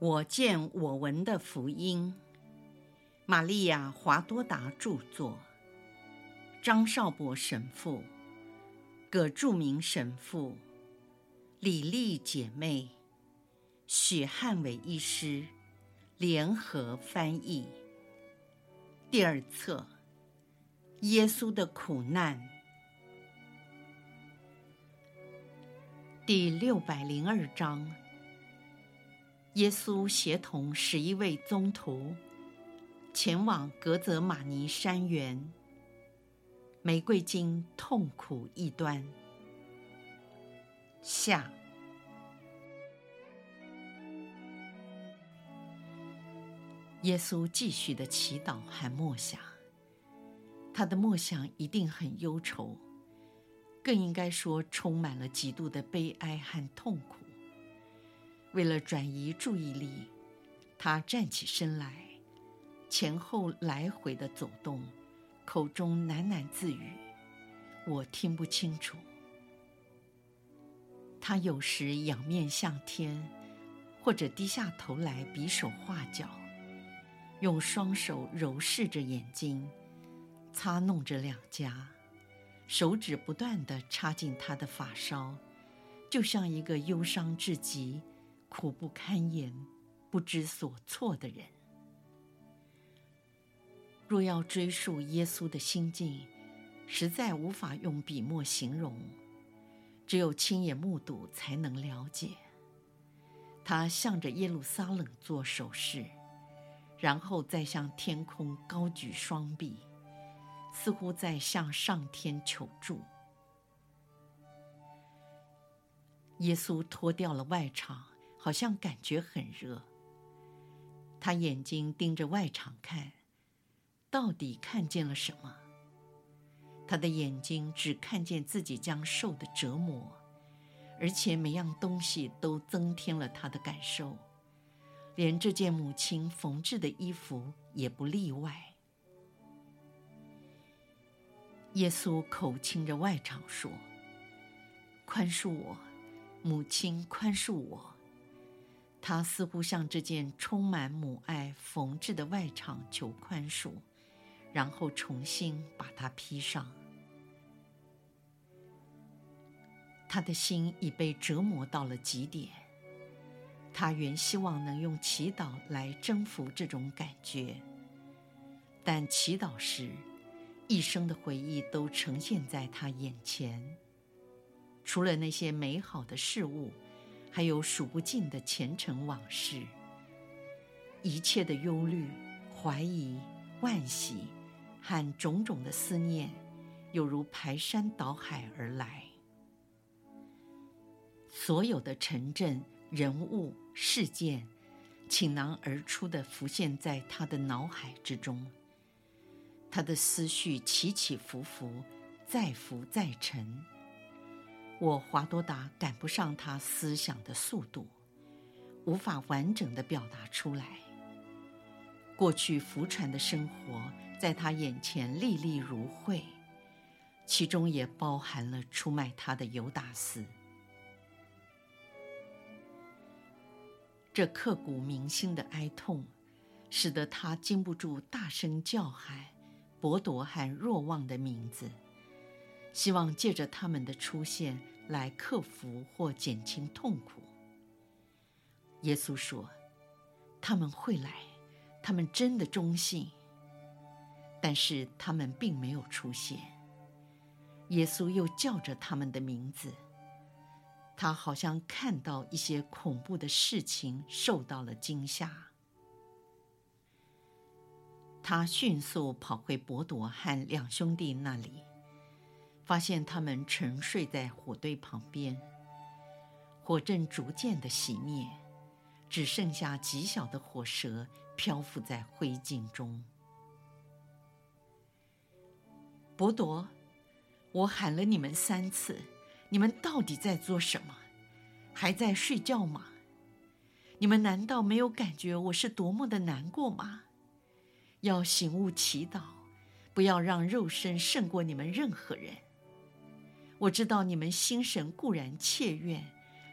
我见我闻的福音，玛利亚·华多达著作，张少博神父、葛著名神父、李丽姐妹、许汉伟医师。联合翻译。第二册：耶稣的苦难，第六百零二章。耶稣协同十一位宗徒前往格泽玛尼山园。玫瑰经痛苦异端。下。耶稣继续的祈祷和默想，他的默想一定很忧愁，更应该说充满了极度的悲哀和痛苦。为了转移注意力，他站起身来，前后来回的走动，口中喃喃自语：“我听不清楚。”他有时仰面向天，或者低下头来比手画脚，用双手揉视着眼睛，擦弄着两颊，手指不断地插进他的发梢，就像一个忧伤至极。苦不堪言、不知所措的人。若要追溯耶稣的心境，实在无法用笔墨形容，只有亲眼目睹才能了解。他向着耶路撒冷做手势，然后再向天空高举双臂，似乎在向上天求助。耶稣脱掉了外裳。好像感觉很热。他眼睛盯着外场看，到底看见了什么？他的眼睛只看见自己将受的折磨，而且每样东西都增添了他的感受，连这件母亲缝制的衣服也不例外。耶稣口亲着外场说：“宽恕我，母亲，宽恕我。”他似乎向这件充满母爱缝制的外氅求宽恕，然后重新把它披上。他的心已被折磨到了极点。他原希望能用祈祷来征服这种感觉，但祈祷时，一生的回忆都呈现在他眼前，除了那些美好的事物。还有数不尽的前尘往事，一切的忧虑、怀疑、惋惜和种种的思念，犹如排山倒海而来。所有的城镇、人物、事件，倾囊而出的浮现在他的脑海之中。他的思绪起起伏伏，再浮再沉。我华多达赶不上他思想的速度，无法完整的表达出来。过去浮船的生活在他眼前历历如绘，其中也包含了出卖他的犹达斯。这刻骨铭心的哀痛，使得他禁不住大声叫喊伯铎和若望的名字。希望借着他们的出现来克服或减轻痛苦。耶稣说：“他们会来，他们真的忠信。”但是他们并没有出现。耶稣又叫着他们的名字，他好像看到一些恐怖的事情，受到了惊吓。他迅速跑回伯铎和两兄弟那里。发现他们沉睡在火堆旁边，火正逐渐的熄灭，只剩下极小的火舌漂浮在灰烬中。伯铎，我喊了你们三次，你们到底在做什么？还在睡觉吗？你们难道没有感觉我是多么的难过吗？要醒悟祈祷，不要让肉身胜过你们任何人。我知道你们心神固然切愿，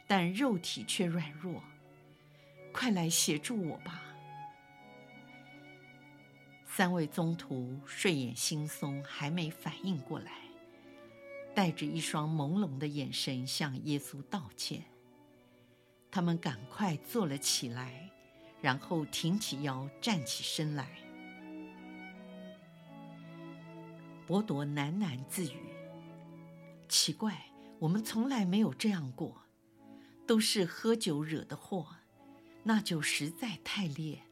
但肉体却软弱。快来协助我吧！”三位宗徒睡眼惺忪，还没反应过来，带着一双朦胧的眼神向耶稣道歉。他们赶快坐了起来，然后挺起腰，站起身来。伯多喃喃自语：“奇怪，我们从来没有这样过，都是喝酒惹的祸。那酒实在太烈，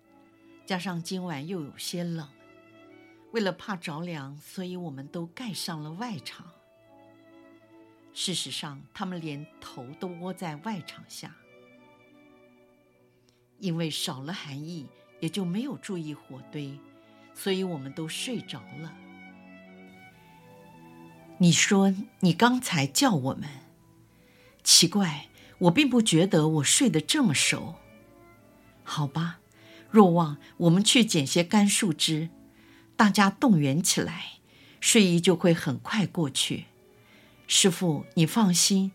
加上今晚又有些冷。”为了怕着凉，所以我们都盖上了外场。事实上，他们连头都窝在外场下，因为少了寒意，也就没有注意火堆，所以我们都睡着了。你说你刚才叫我们，奇怪，我并不觉得我睡得这么熟。好吧，若望，我们去捡些干树枝。大家动员起来，睡意就会很快过去。师父，你放心，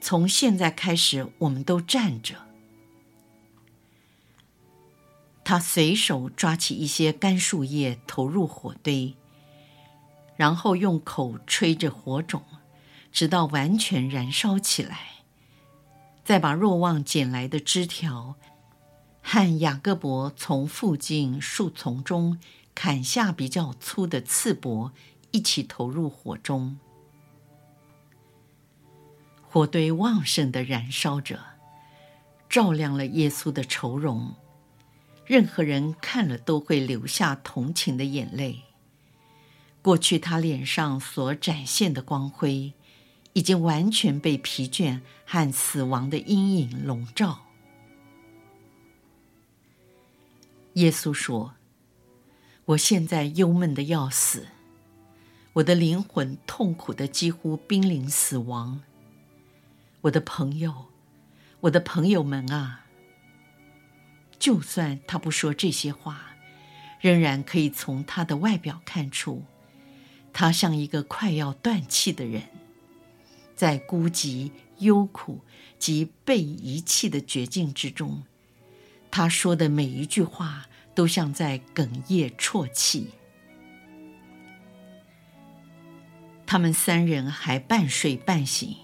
从现在开始，我们都站着。他随手抓起一些干树叶，投入火堆，然后用口吹着火种，直到完全燃烧起来。再把若望捡来的枝条和雅各伯从附近树丛中。砍下比较粗的刺柏，一起投入火中。火堆旺盛地燃烧着，照亮了耶稣的愁容。任何人看了都会流下同情的眼泪。过去他脸上所展现的光辉，已经完全被疲倦和死亡的阴影笼罩。耶稣说。我现在忧闷的要死，我的灵魂痛苦的几乎濒临死亡。我的朋友，我的朋友们啊！就算他不说这些话，仍然可以从他的外表看出，他像一个快要断气的人，在孤寂、忧苦及被遗弃的绝境之中，他说的每一句话。都像在哽咽啜泣。他们三人还半睡半醒，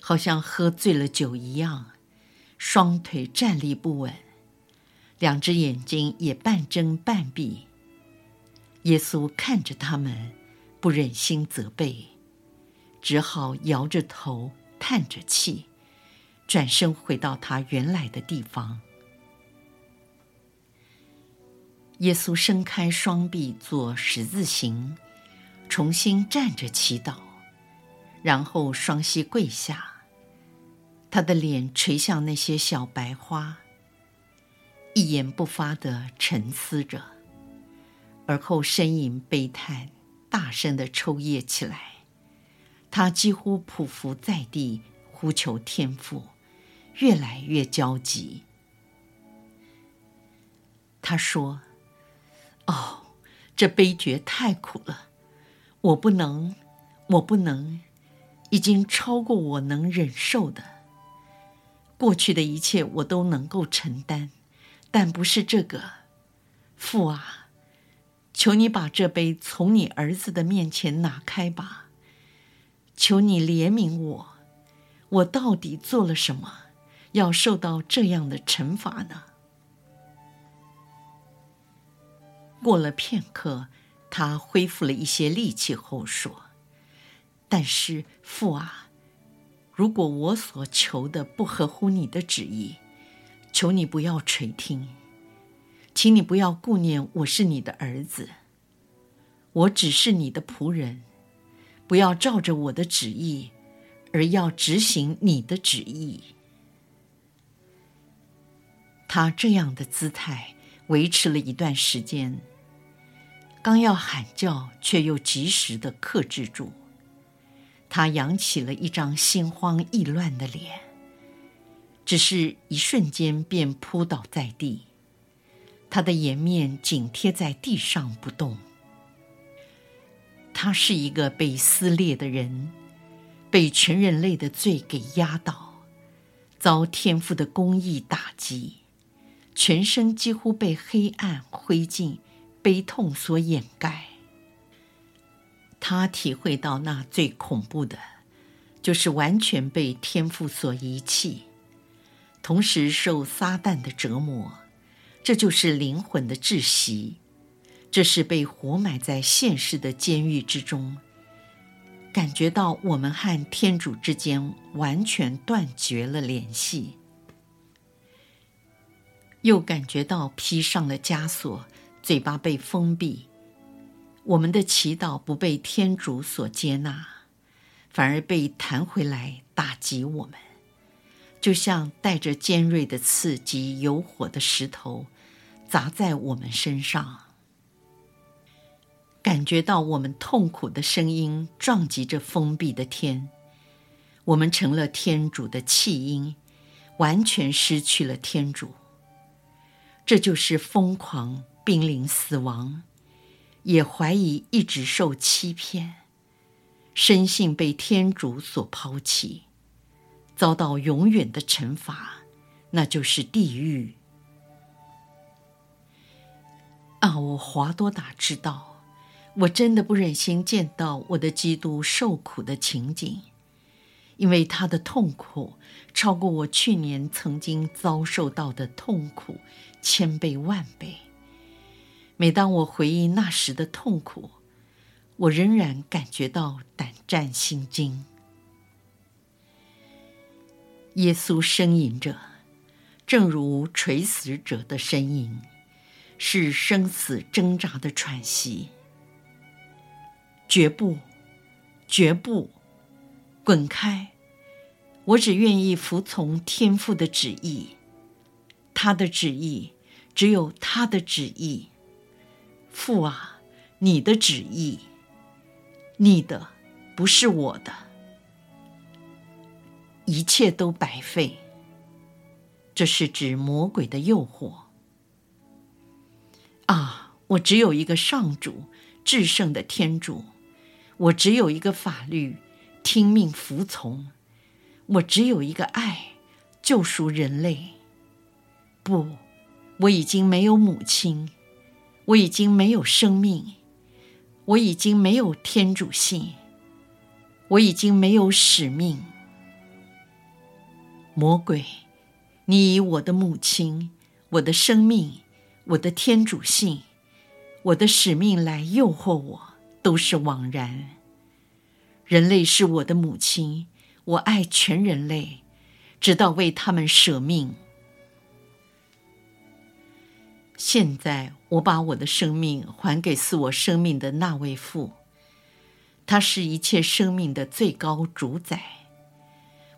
好像喝醉了酒一样，双腿站立不稳，两只眼睛也半睁半闭。耶稣看着他们，不忍心责备，只好摇着头叹着气，转身回到他原来的地方。耶稣伸开双臂做十字形，重新站着祈祷，然后双膝跪下，他的脸垂向那些小白花，一言不发的沉思着，而后呻吟悲叹，大声地抽噎起来。他几乎匍匐在地，呼求天父，越来越焦急。他说。哦，这悲剧太苦了，我不能，我不能，已经超过我能忍受的。过去的一切我都能够承担，但不是这个。父啊，求你把这杯从你儿子的面前拿开吧。求你怜悯我，我到底做了什么，要受到这样的惩罚呢？过了片刻，他恢复了一些力气后说：“但是父啊，如果我所求的不合乎你的旨意，求你不要垂听，请你不要顾念我是你的儿子，我只是你的仆人，不要照着我的旨意，而要执行你的旨意。”他这样的姿态。维持了一段时间，刚要喊叫，却又及时的克制住。他扬起了一张心慌意乱的脸，只是一瞬间便扑倒在地，他的颜面紧贴在地上不动。他是一个被撕裂的人，被全人类的罪给压倒，遭天父的公义打击。全身几乎被黑暗、灰烬、悲痛所掩盖。他体会到那最恐怖的，就是完全被天父所遗弃，同时受撒旦的折磨。这就是灵魂的窒息，这是被活埋在现实的监狱之中。感觉到我们和天主之间完全断绝了联系，又感觉到披上了枷锁，嘴巴被封闭，我们的祈祷不被天主所接纳，反而被弹回来打击我们，就像带着尖锐的刺及有火的石头砸在我们身上。感觉到我们痛苦的声音撞击着封闭的天，我们成了天主的弃婴，完全失去了天主。这就是疯狂濒临死亡，也怀疑一直受欺骗，深信被天主所抛弃，遭到永远的惩罚，那就是地狱。啊，我华多达知道。我真的不忍心见到我的基督受苦的情景，因为他的痛苦超过我去年曾经遭受到的痛苦千倍万倍。每当我回忆那时的痛苦，我仍然感觉到胆战心惊。耶稣呻吟着，正如垂死者的呻吟，是生死挣扎的喘息。绝不，绝不，滚开！我只愿意服从天父的旨意，他的旨意，只有他的旨意。父啊，你的旨意，你的，不是我的，一切都白费。这是指魔鬼的诱惑。啊，我只有一个上主，至圣的天主。我只有一个法律，听命服从；我只有一个爱，救赎人类。不，我已经没有母亲，我已经没有生命，我已经没有天主性，我已经没有使命。魔鬼，你以我的母亲、我的生命、我的天主性、我的使命来诱惑我。都是枉然。人类是我的母亲，我爱全人类，直到为他们舍命。现在，我把我的生命还给赐我生命的那位父，他是一切生命的最高主宰。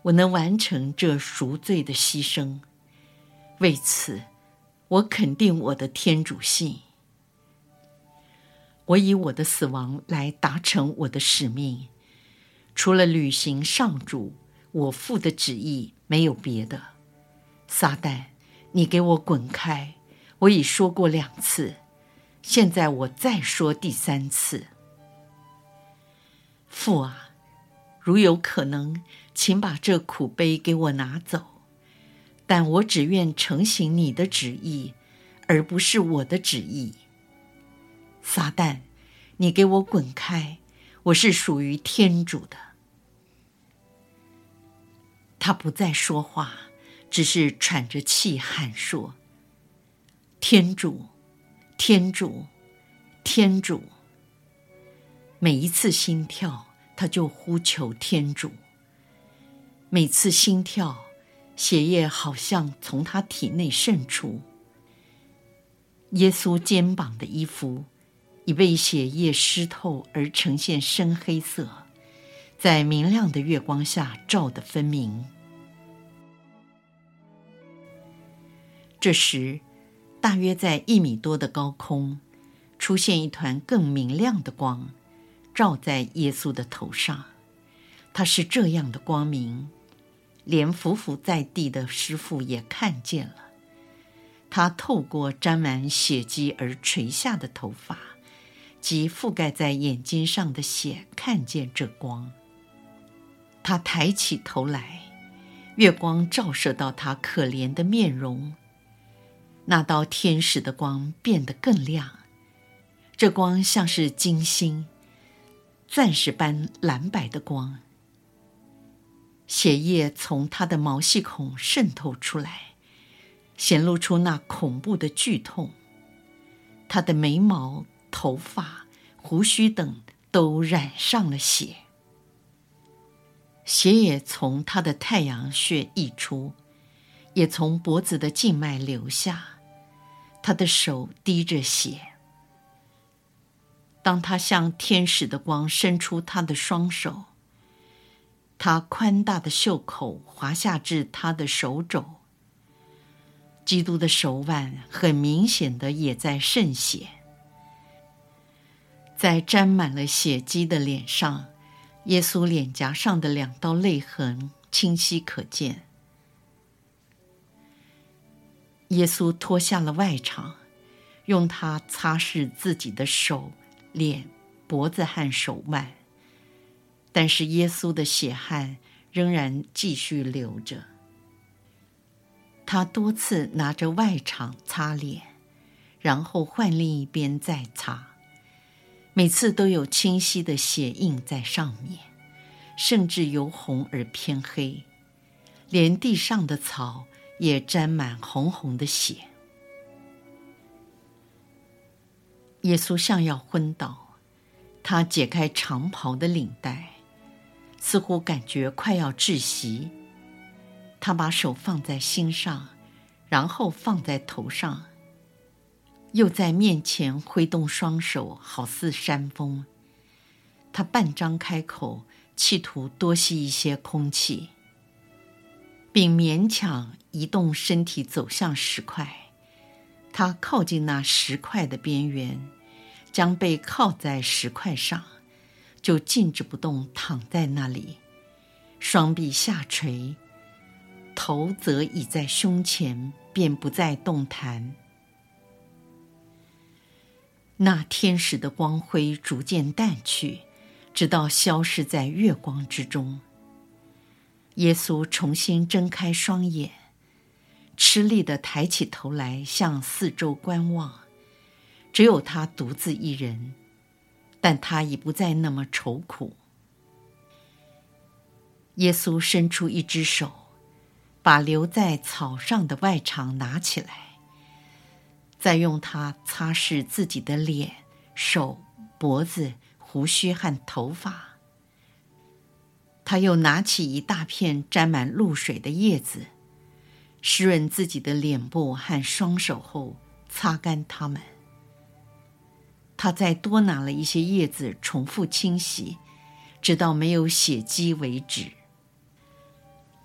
我能完成这赎罪的牺牲，为此，我肯定我的天主性。我以我的死亡来达成我的使命，除了履行上主我父的旨意，没有别的。撒旦，你给我滚开！我已说过两次，现在我再说第三次。父啊，如有可能，请把这苦杯给我拿走，但我只愿成行你的旨意，而不是我的旨意。撒旦，你给我滚开！我是属于天主的。他不再说话，只是喘着气喊说：“天主，天主，天主。”每一次心跳，他就呼求天主。每次心跳，血液好像从他体内渗出。耶稣肩膀的衣服。已被血液湿透而呈现深黑色，在明亮的月光下照得分明。这时，大约在一米多的高空，出现一团更明亮的光，照在耶稣的头上。它是这样的光明，连匍匐在地的师傅也看见了。他透过沾满血迹而垂下的头发。及覆盖在眼睛上的血，看见这光。他抬起头来，月光照射到他可怜的面容。那道天使的光变得更亮，这光像是金星、钻石般蓝白的光。血液从他的毛细孔渗透出来，显露出那恐怖的剧痛。他的眉毛、头发、胡须等都染上了血，血也从他的太阳穴溢出，也从脖子的静脉流下。他的手滴着血。当他向天使的光伸出他的双手。他宽大的袖口滑下至他的手肘，基督的手腕很明显的也在渗血，在沾满了血迹的脸上，耶稣脸颊上的两道泪痕清晰可见。耶稣脱下了外裳，用它擦拭自己的手、脸、脖子和手腕。但是耶稣的血汗仍然继续流着。他多次拿着外场擦脸，然后换另一边再擦，每次都有清晰的血印在上面，甚至由红而偏黑，连地上的草也沾满红红的血。耶稣像要昏倒，他解开长袍的领带。似乎感觉快要窒息，他把手放在心上，然后放在头上，又在面前挥动双手，好似扇风。他半张开口，企图多吸一些空气，并勉强移动身体走向石块。他靠近那石块的边缘，将背靠在石块上。就静止不动躺在那里，双臂下垂，头则倚在胸前，便不再动弹。那天使的光辉逐渐淡去，直到消失在月光之中。耶稣重新睁开双眼，吃力地抬起头来，向四周观望，只有他独自一人。但他已不再那么愁苦。耶稣伸出一只手，把留在草上的外裳拿起来，再用它擦拭自己的脸、手、脖子、胡须和头发。他又拿起一大片沾满露水的叶子，湿润自己的脸部和双手后，擦干它们。他再多拿了一些叶子，重复清洗，直到没有血迹为止。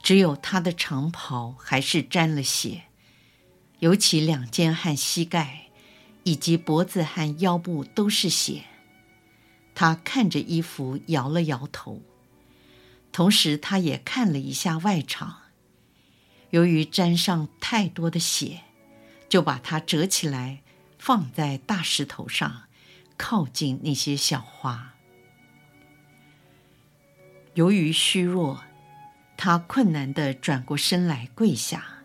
只有他的长袍还是沾了血，尤其两肩和膝盖，以及脖子和腰部都是血。他看着衣服，摇了摇头，同时他也看了一下外场，由于沾上太多的血，就把它折起来，放在大石头上。靠近那些小花。由于虚弱，他困难地转过身来跪下。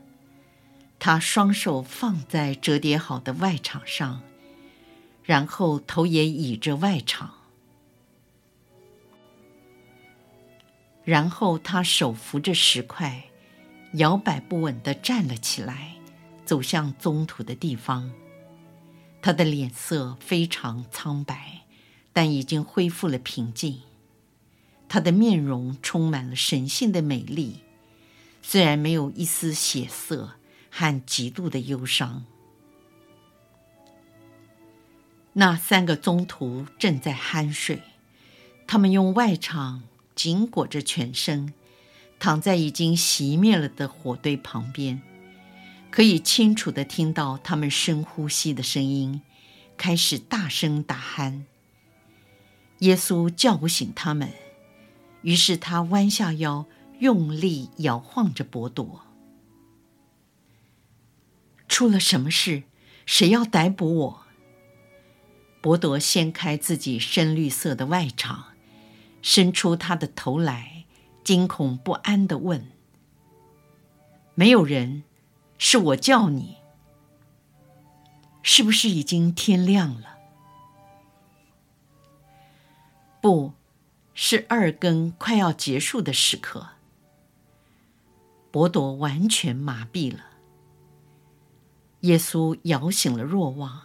他双手放在折叠好的外场上，然后头也倚着外场。然后他手扶着石块，摇摆不稳地站了起来，走向棕土的地方。他的脸色非常苍白，但已经恢复了平静。他的面容充满了神性的美丽，虽然没有一丝血色和极度的忧伤。那三个宗徒正在酣睡，他们用外裳紧裹着全身，躺在已经熄灭了的火堆旁边。可以清楚地听到他们深呼吸的声音，开始大声打鼾。耶稣叫不醒他们，于是他弯下腰，用力摇晃着伯多。出了什么事？谁要逮捕我？伯多掀开自己深绿色的外裳，伸出他的头来，惊恐不安地问：“没有人。”是我叫你。是不是已经天亮了？不，是二更快要结束的时刻。伯多完全麻痹了。耶稣摇醒了若望，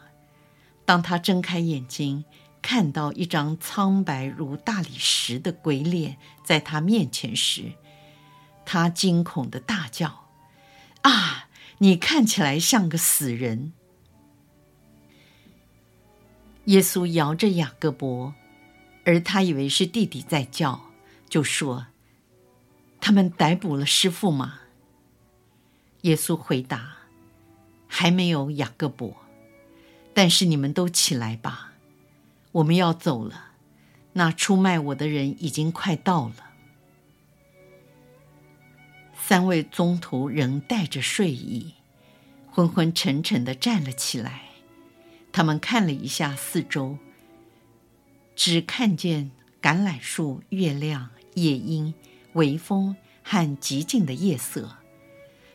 当他睁开眼睛，看到一张苍白如大理石的鬼脸在他面前时，他惊恐的大叫：“啊！你看起来像个死人！”耶稣摇着雅各伯，而他以为是弟弟在叫，就说：“他们逮捕了师傅吗？”耶稣回答。还没有雅各伯，但是你们都起来吧，我们要走了。那出卖我的人已经快到了。三位宗徒仍带着睡意，昏昏沉沉地站了起来。他们看了一下四周，只看见橄榄树、月亮、夜莺、微风和寂静的夜色，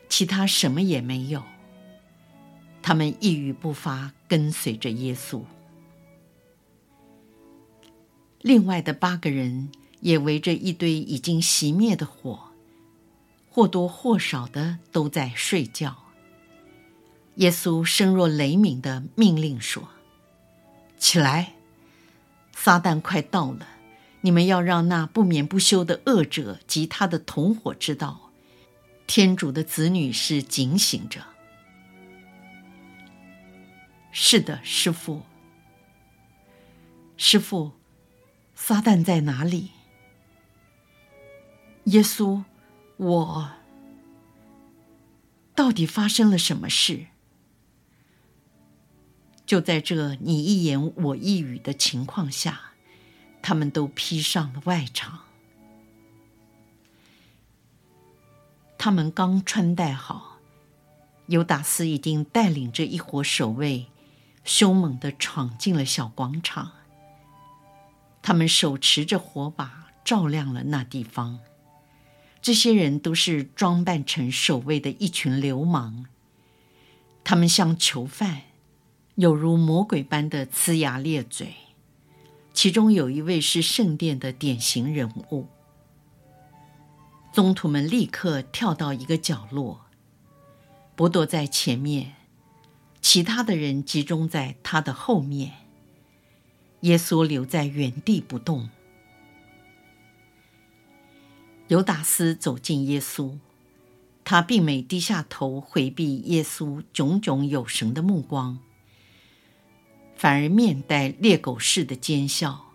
其他什么也没有。他们一语不发，跟随着耶稣。另外的八个人也围着一堆已经熄灭的火，或多或少的都在睡觉。耶稣声若雷鸣的命令说：“起来，撒旦快到了！你们要让那不眠不休的恶者及他的同伙知道，天主的子女是警醒着。”是的，师傅。师傅，撒旦在哪里？耶稣，我到底发生了什么事？就在这你一言我一语的情况下，他们都披上了外裳。他们刚穿戴好，犹达斯已经带领着一伙守卫。凶猛地闯进了小广场。他们手持着火把，照亮了那地方。这些人都是装扮成守卫的一群流氓。他们像囚犯，有如魔鬼般的呲牙咧嘴。其中有一位是圣殿的典型人物。宗徒们立刻跳到一个角落，伯多在前面。其他的人集中在他的后面，耶稣留在原地不动。犹达斯走近耶稣，他并没低下头回避耶稣炯炯有神的目光，反而面带猎狗似的奸笑，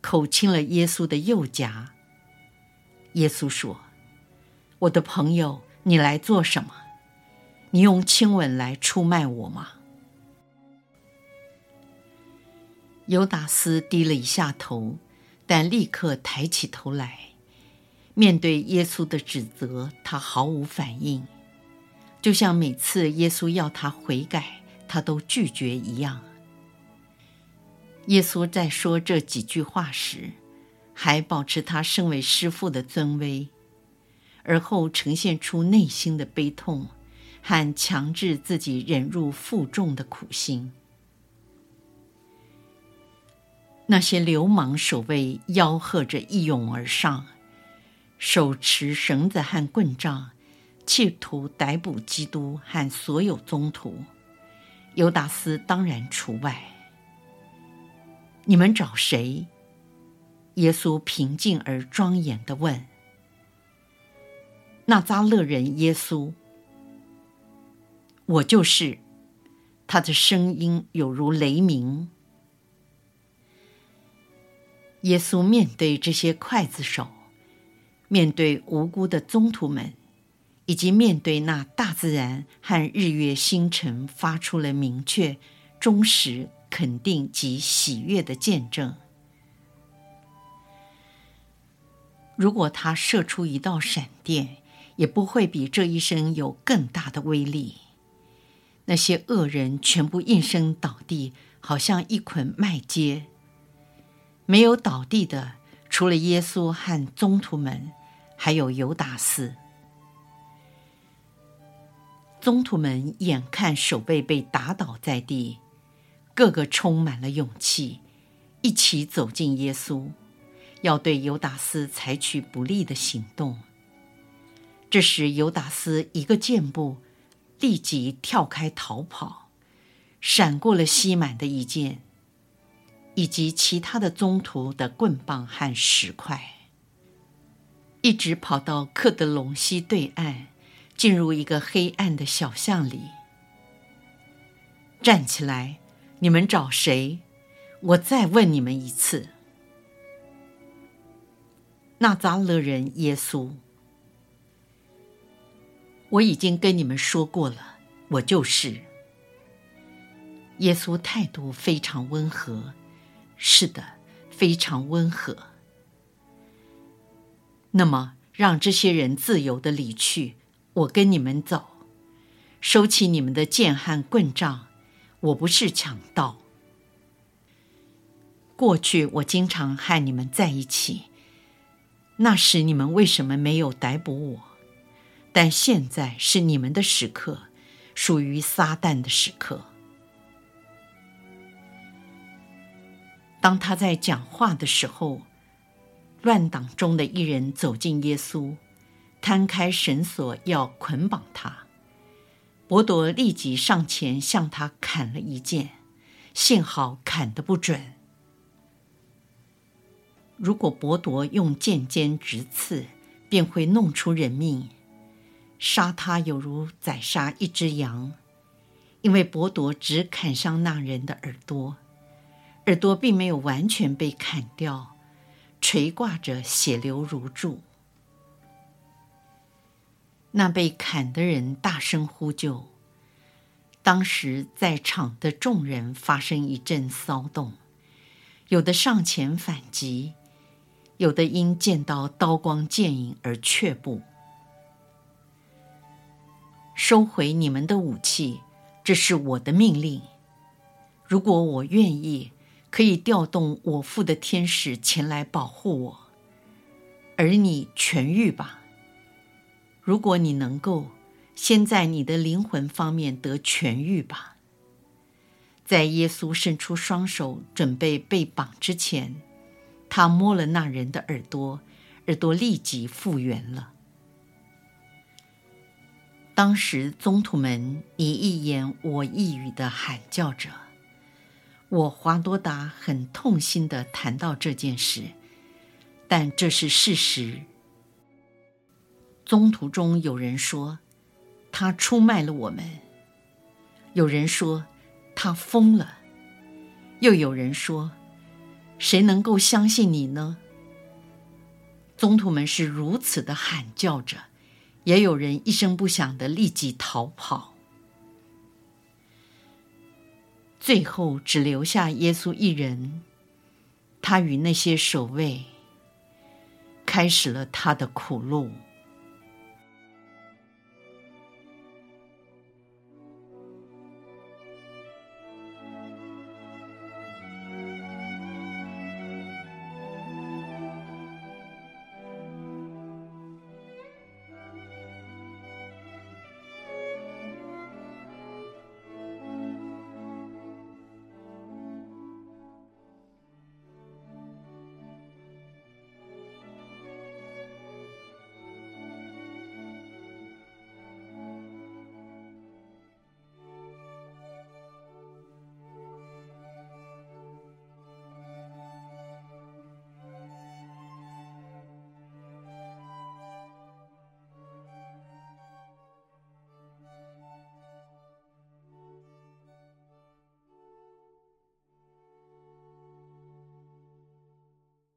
口亲了耶稣的右颊。耶稣说：“我的朋友，你来做什么？”你用亲吻来出卖我吗？犹达斯低了一下头，但立刻抬起头来，面对耶稣的指责，他毫无反应，就像每次耶稣要他悔改，他都拒绝一样。耶稣在说这几句话时，还保持他身为师父的尊威，而后呈现出内心的悲痛。和强制自己忍辱负重的苦心。那些流氓守卫吆喝着一拥而上，手持绳子和棍杖，企图逮捕基督和所有宗徒，犹达斯当然除外。你们找谁？耶稣平静而庄严地问。那扎勒人耶稣。我就是，他的声音有如雷鸣。耶稣面对这些刽子手，面对无辜的宗徒们，以及面对那大自然和日月星辰，发出了明确、忠实、肯定及喜悦的见证。如果他射出一道闪电，也不会比这一声有更大的威力。那些恶人全部应声倒地，好像一捆麦秸。没有倒地的，除了耶稣和宗徒们，还有犹达斯。宗徒们眼看守卫被打倒在地，个个充满了勇气，一起走近耶稣，要对犹达斯采取不利的行动。这时，犹达斯一个箭步，立即跳开逃跑，闪过了西满的一箭，以及其他的宗徒的棍棒和石块，一直跑到克德隆西对岸，进入一个黑暗的小巷里。站起来！你们找谁？我再问你们一次。纳扎勒人耶稣，我已经跟你们说过了，我就是。耶稣态度非常温和，是的，非常温和。那么，让这些人自由的离去，我跟你们走，收起你们的剑和棍杖。我不是强盗。过去我经常和你们在一起，那时你们为什么没有逮捕我？但现在是你们的时刻，属于撒旦的时刻。当他在讲话的时候，乱党中的一人走近耶稣，摊开绳索要捆绑他。伯铎立即上前向他砍了一剑，幸好砍得不准。如果伯铎用剑尖直刺，便会弄出人命，杀他犹如宰杀一只羊，因为伯铎只砍伤那人的耳朵，耳朵并没有完全被砍掉，垂挂着，血流如注。那被砍的人大声呼救，当时在场的众人发生一阵骚动，有的上前反击，有的因见到刀光剑影而却步。收回你们的武器，这是我的命令。如果我愿意，可以调动我父的天使前来保护我，而你痊愈吧。如果你能够先在你的灵魂方面得痊愈吧，在耶稣伸出双手准备被绑之前，他摸了那人的耳朵，耳朵立即复原了。当时宗徒们你一言我一语的喊叫着，我华多达很痛心地谈到这件事，但这是事实。宗途中有人说，他出卖了我们；有人说，他疯了；又有人说，谁能够相信你呢？宗徒们是如此的喊叫着，也有人一声不响的立即逃跑。最后只留下耶稣一人，他与那些守卫开始了他的苦路。